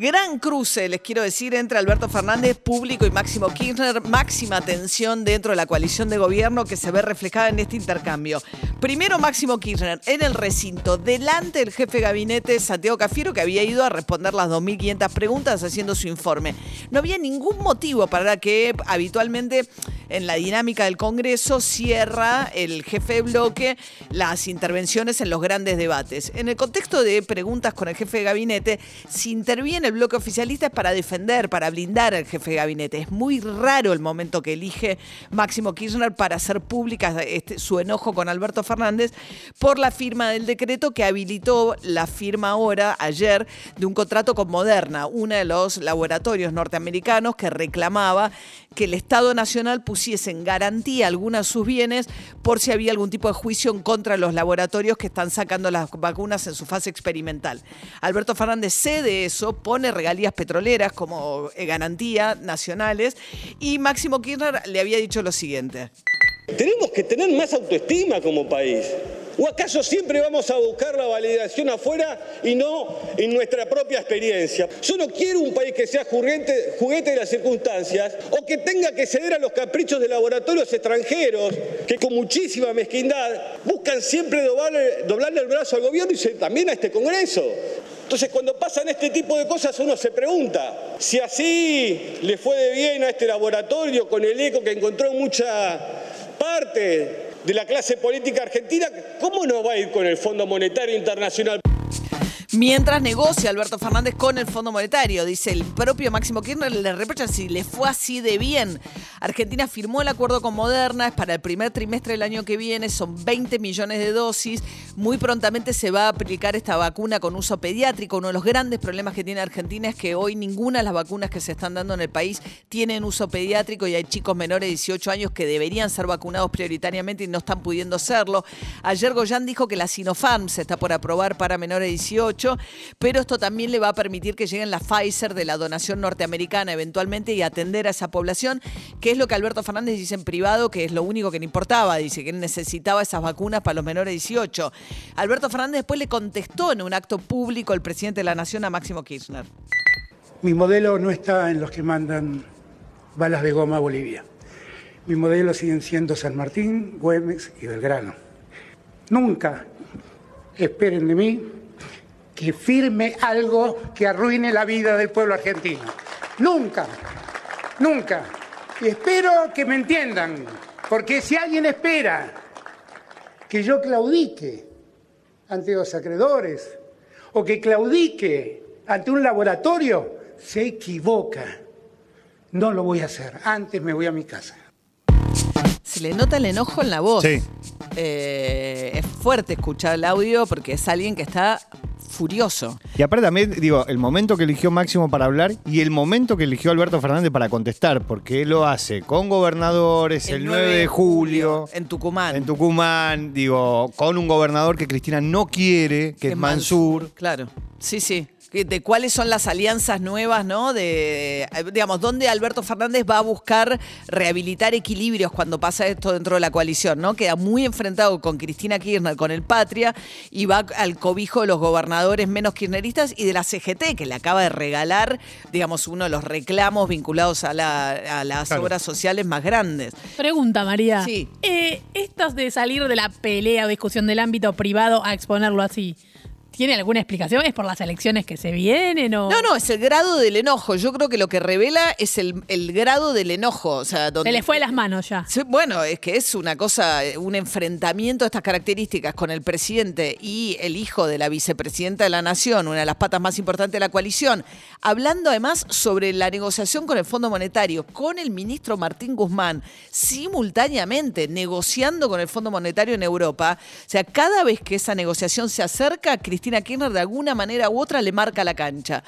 Gran cruce, les quiero decir, entre Alberto Fernández, público, y Máximo Kirchner. Máxima tensión dentro de la coalición de gobierno que se ve reflejada en este intercambio. Primero, Máximo Kirchner en el recinto, delante del jefe de gabinete, Santiago Cafiero, que había ido a responder las 2.500 preguntas haciendo su informe. No había ningún motivo para que habitualmente en la dinámica del Congreso cierra el jefe de bloque las intervenciones en los grandes debates. En el contexto de preguntas con el jefe de gabinete, si interviene el bloque oficialista es para defender, para blindar al jefe de gabinete. Es muy raro el momento que elige Máximo Kirchner para hacer pública este, su enojo con Alberto Fernández por la firma del decreto que habilitó la firma ahora, ayer, de un contrato con Moderna, uno de los laboratorios norteamericanos que reclamaba que el Estado Nacional pusiese en garantía algunos de sus bienes por si había algún tipo de juicio en contra de los laboratorios que están sacando las vacunas en su fase experimental. Alberto Fernández cede eso, pone regalías petroleras como eh, garantía nacionales y Máximo Kirchner le había dicho lo siguiente. Tenemos que tener más autoestima como país. ¿O acaso siempre vamos a buscar la validación afuera y no en nuestra propia experiencia? Yo no quiero un país que sea juguete, de las circunstancias o que tenga que ceder a los caprichos de laboratorios extranjeros que con muchísima mezquindad buscan siempre doblarle, doblarle el brazo al gobierno y también a este Congreso. Entonces, cuando pasan este tipo de cosas, uno se pregunta si así le fue de bien a este laboratorio con el eco que encontró mucha parte de la clase política argentina, ¿cómo no va a ir con el Fondo Monetario Internacional? Mientras negocia Alberto Fernández con el Fondo Monetario, dice el propio Máximo Kirchner, le reprocha si le fue así de bien. Argentina firmó el acuerdo con Moderna, es para el primer trimestre del año que viene, son 20 millones de dosis. Muy prontamente se va a aplicar esta vacuna con uso pediátrico. Uno de los grandes problemas que tiene Argentina es que hoy ninguna de las vacunas que se están dando en el país tienen uso pediátrico y hay chicos menores de 18 años que deberían ser vacunados prioritariamente y no están pudiendo hacerlo. Ayer Goyan dijo que la Sinopharm se está por aprobar para menores de 18 pero esto también le va a permitir que lleguen la Pfizer de la donación norteamericana eventualmente y atender a esa población, que es lo que Alberto Fernández dice en privado, que es lo único que le importaba, dice que necesitaba esas vacunas para los menores de 18. Alberto Fernández después le contestó en un acto público el presidente de la Nación a Máximo Kirchner. Mi modelo no está en los que mandan balas de goma a Bolivia. Mi modelo siguen siendo San Martín, Güemes y Belgrano. Nunca esperen de mí que firme algo que arruine la vida del pueblo argentino. Nunca, nunca. Y espero que me entiendan, porque si alguien espera que yo claudique ante los acreedores o que claudique ante un laboratorio, se equivoca. No lo voy a hacer. Antes me voy a mi casa. Se le nota el enojo en la voz. Sí. Eh, es fuerte escuchar el audio porque es alguien que está furioso. Y aparte también, digo, el momento que eligió Máximo para hablar y el momento que eligió Alberto Fernández para contestar, porque él lo hace con gobernadores el, 9 de julio. En Tucumán. En Tucumán, digo, con un gobernador que Cristina no quiere, que es Mansur. Claro. Sí, sí de cuáles son las alianzas nuevas, ¿no? De, eh, digamos, dónde Alberto Fernández va a buscar rehabilitar equilibrios cuando pasa esto dentro de la coalición, ¿no? Queda muy enfrentado con Cristina Kirchner, con el Patria, y va al cobijo de los gobernadores menos kirchneristas y de la CGT, que le acaba de regalar, digamos, uno de los reclamos vinculados a, las obras sociales más grandes. Pregunta, María. Sí. Eh, estos de salir de la pelea o discusión del ámbito privado a exponerlo así, ¿Tiene alguna explicación? ¿Es por las elecciones que se vienen o...? No, no, es el grado del enojo. Yo creo que lo que revela es el, grado del enojo. O sea, Se le fue de las manos ya. bueno, es que es una cosa, un enfrentamiento de estas características con el presidente y el hijo de la vicepresidenta de la Nación, una de las patas más importantes de la coalición, hablando además sobre la negociación con el Fondo Monetario, con el ministro Martín Guzmán, simultáneamente negociando con el Fondo Monetario en Europa. O sea, cada vez que esa negociación se acerca, Cristina Cristina Kirchner de alguna manera u otra le marca la cancha.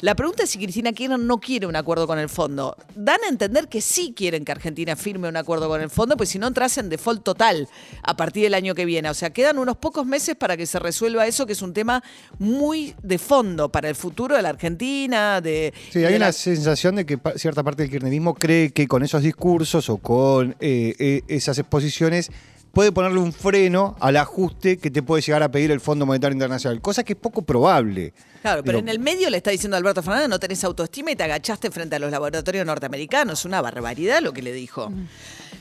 La pregunta es si Cristina Kirchner no quiere un acuerdo con el fondo. Dan a entender que sí quieren que Argentina firme un acuerdo con el fondo, pues si no entras en default total a partir del año que viene. O sea, quedan unos pocos meses para que se resuelva eso, que es un tema muy de fondo para el futuro de la Argentina, de... Sí, de hay la- una sensación de que cierta parte del kirchnerismo cree que con esos discursos o con eh, eh, esas exposiciones puede ponerle un freno al ajuste que te puede llegar a pedir el Fondo Monetario Internacional, cosa que es poco probable. Claro, pero en el medio le está diciendo Alberto Fernández, no tenés autoestima y te agachaste frente a los laboratorios norteamericanos. Una barbaridad lo que le dijo.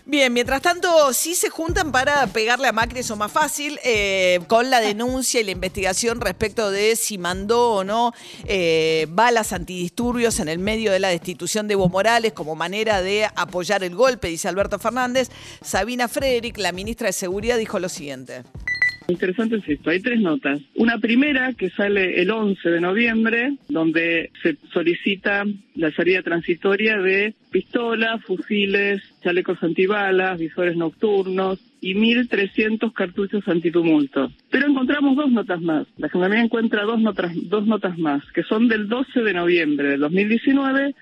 Bien, mientras tanto, sí se juntan para pegarle a Macri, eso más fácil, eh, con la denuncia y la investigación respecto de si mandó o no eh, balas antidisturbios en el medio de la destitución de Evo Morales como manera de apoyar el golpe, dice Alberto Fernández. Sabina Frederick, la ministra de Seguridad, dijo lo siguiente. Interesante es esto, hay tres notas. Una primera que sale el 11 de noviembre, donde se solicita la salida transitoria de pistolas, fusiles, chalecos antibalas, visores nocturnos y 1.300 cartuchos antitumulto. Pero encontramos dos notas más. La Gendarmería encuentra dos notas, dos notas más, que son del 12 de noviembre de 2019,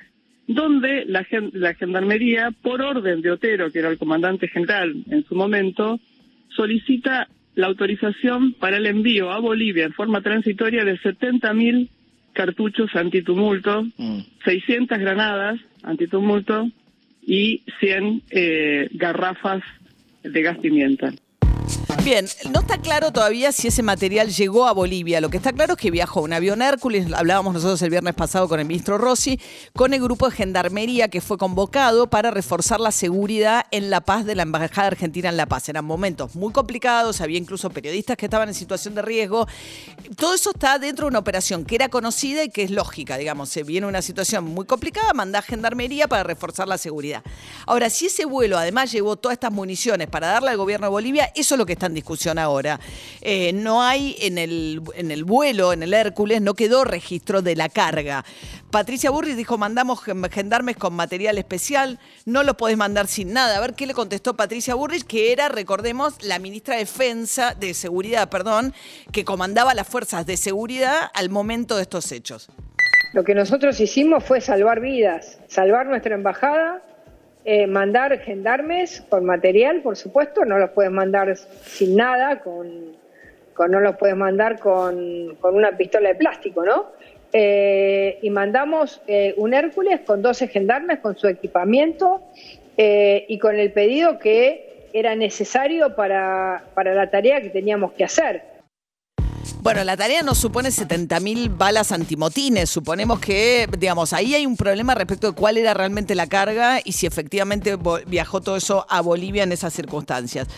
donde la Gendarmería, por orden de Otero, que era el comandante general en su momento, solicita la autorización para el envío a Bolivia en forma transitoria de 70.000 cartuchos antitumulto, 600 granadas antitumulto y 100 eh, garrafas de gas pimienta. Bien, no está claro todavía si ese material llegó a Bolivia. Lo que está claro es que viajó un avión Hércules, hablábamos nosotros el viernes pasado con el ministro Rossi, con el grupo de gendarmería que fue convocado para reforzar la seguridad en La Paz de la Embajada Argentina en La Paz. Eran momentos muy complicados, había incluso periodistas que estaban en situación de riesgo. Todo eso está dentro de una operación que era conocida y que es lógica, digamos. Se viene una situación muy complicada, mandá gendarmería para reforzar la seguridad. Ahora, si ese vuelo además llevó todas estas municiones para darle al gobierno de Bolivia, eso es lo que está en discusión ahora. Eh, no hay en el, en el vuelo, en el Hércules, no quedó registro de la carga. Patricia Burris dijo, mandamos gen- gendarmes con material especial, no lo podés mandar sin nada. A ver qué le contestó Patricia Burris, que era, recordemos, la ministra de Defensa, de Seguridad, perdón, que comandaba las fuerzas de seguridad al momento de estos hechos. Lo que nosotros hicimos fue salvar vidas, salvar nuestra embajada, eh, mandar gendarmes con material, por supuesto, no los puedes mandar sin nada, con, no los puedes mandar con, con una pistola de plástico, ¿no? Eh, y mandamos eh, un Hércules con 12 gendarmes con su equipamiento eh, y con el pedido que era necesario para, para la tarea que teníamos que hacer. Bueno, la tarea nos supone 70.000 balas antimotines. Suponemos que, digamos, ahí hay un problema respecto de cuál era realmente la carga y si efectivamente viajó todo eso a Bolivia en esas circunstancias.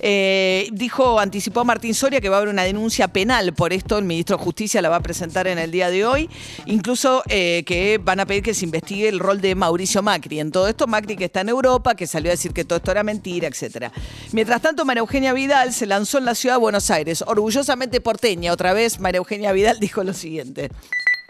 Eh, dijo, anticipó Martín Soria que va a haber una denuncia penal por esto. El ministro de Justicia la va a presentar en el día de hoy. Incluso eh, que van a pedir que se investigue el rol de Mauricio Macri. En todo esto, Macri que está en Europa, que salió a decir que todo esto era mentira, etcétera. Mientras tanto, María Eugenia Vidal se lanzó en la ciudad de Buenos Aires, orgullosamente porteña. Otra vez, María Eugenia Vidal dijo lo siguiente.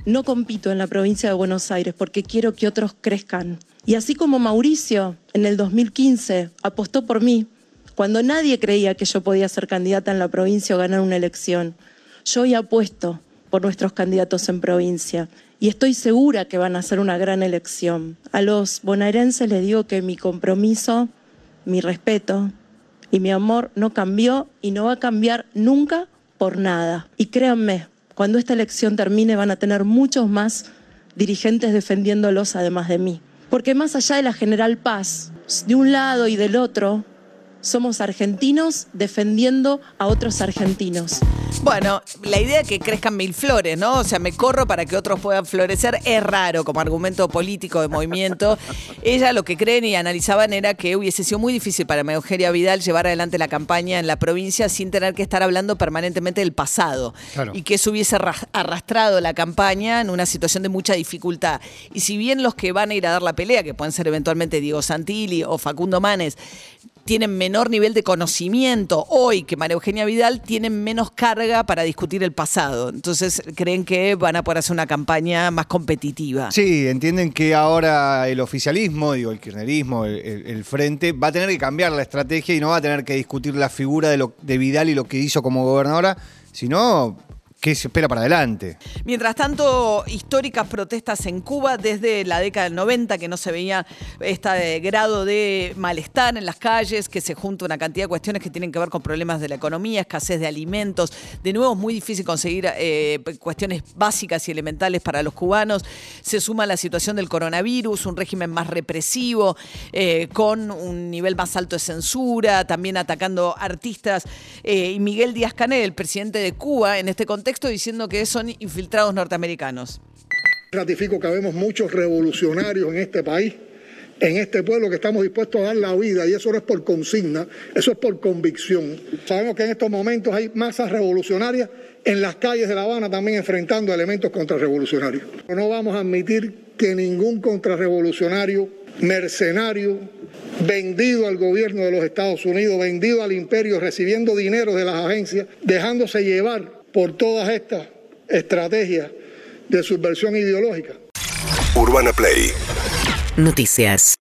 No compito en la provincia de Buenos Aires porque quiero que otros crezcan. Y así como Mauricio en el 2015 apostó por mí, cuando nadie creía que yo podía ser candidata en la provincia o ganar una elección, yo hoy apuesto por nuestros candidatos en provincia y estoy segura que van a hacer una gran elección. A los bonaerenses les digo que mi compromiso, mi respeto y mi amor no cambió y no va a cambiar nunca por nada. Y créanme, cuando esta elección termine van a tener muchos más dirigentes defendiéndolos además de mí. Porque más allá de la general paz, de un lado y del otro, somos argentinos defendiendo a otros argentinos. Bueno, la idea de que crezcan mil flores, ¿no? O sea, me corro para que otros puedan florecer es raro como argumento político de movimiento. Ella lo que creen y analizaban era que hubiese sido muy difícil para María Eugenia Vidal llevar adelante la campaña en la provincia sin tener que estar hablando permanentemente del pasado. Claro. Y que eso hubiese arras- arrastrado la campaña en una situación de mucha dificultad. Y si bien los que van a ir a dar la pelea, que pueden ser eventualmente Diego Santilli o Facundo Manes, tienen menor nivel de conocimiento hoy que María Eugenia Vidal, tienen menos carga para discutir el pasado. Entonces creen que van a poder hacer una campaña más competitiva. Sí, entienden que ahora el oficialismo, digo, el kirchnerismo, el, frente, va a tener que cambiar la estrategia y no va a tener que discutir la figura de, de Vidal y lo que hizo como gobernadora, sino qué se espera para adelante. Mientras tanto, históricas protestas en Cuba desde la década del 90, que no se veía este grado de malestar en las calles, que se junta una cantidad de cuestiones que tienen que ver con problemas de la economía, escasez de alimentos. De nuevo, es muy difícil conseguir eh, cuestiones básicas y elementales para los cubanos. Se suma la situación del coronavirus, un régimen más represivo, eh, con un nivel más alto de censura, también atacando artistas. Eh, y Miguel Díaz Canel, el presidente de Cuba, en este contexto, diciendo que son infiltrados norteamericanos. Ratifico que habemos muchos revolucionarios en este país, en este pueblo, que estamos dispuestos a dar la vida, y eso no es por consigna, eso es por convicción. Sabemos que en estos momentos hay masas revolucionarias en las calles de La Habana también enfrentando elementos contrarrevolucionarios. No vamos a admitir que ningún contrarrevolucionario, mercenario, vendido al gobierno de los Estados Unidos, vendido al imperio, recibiendo dinero de las agencias, dejándose llevar por todas estas estrategias de subversión ideológica. Urbana Play. Noticias.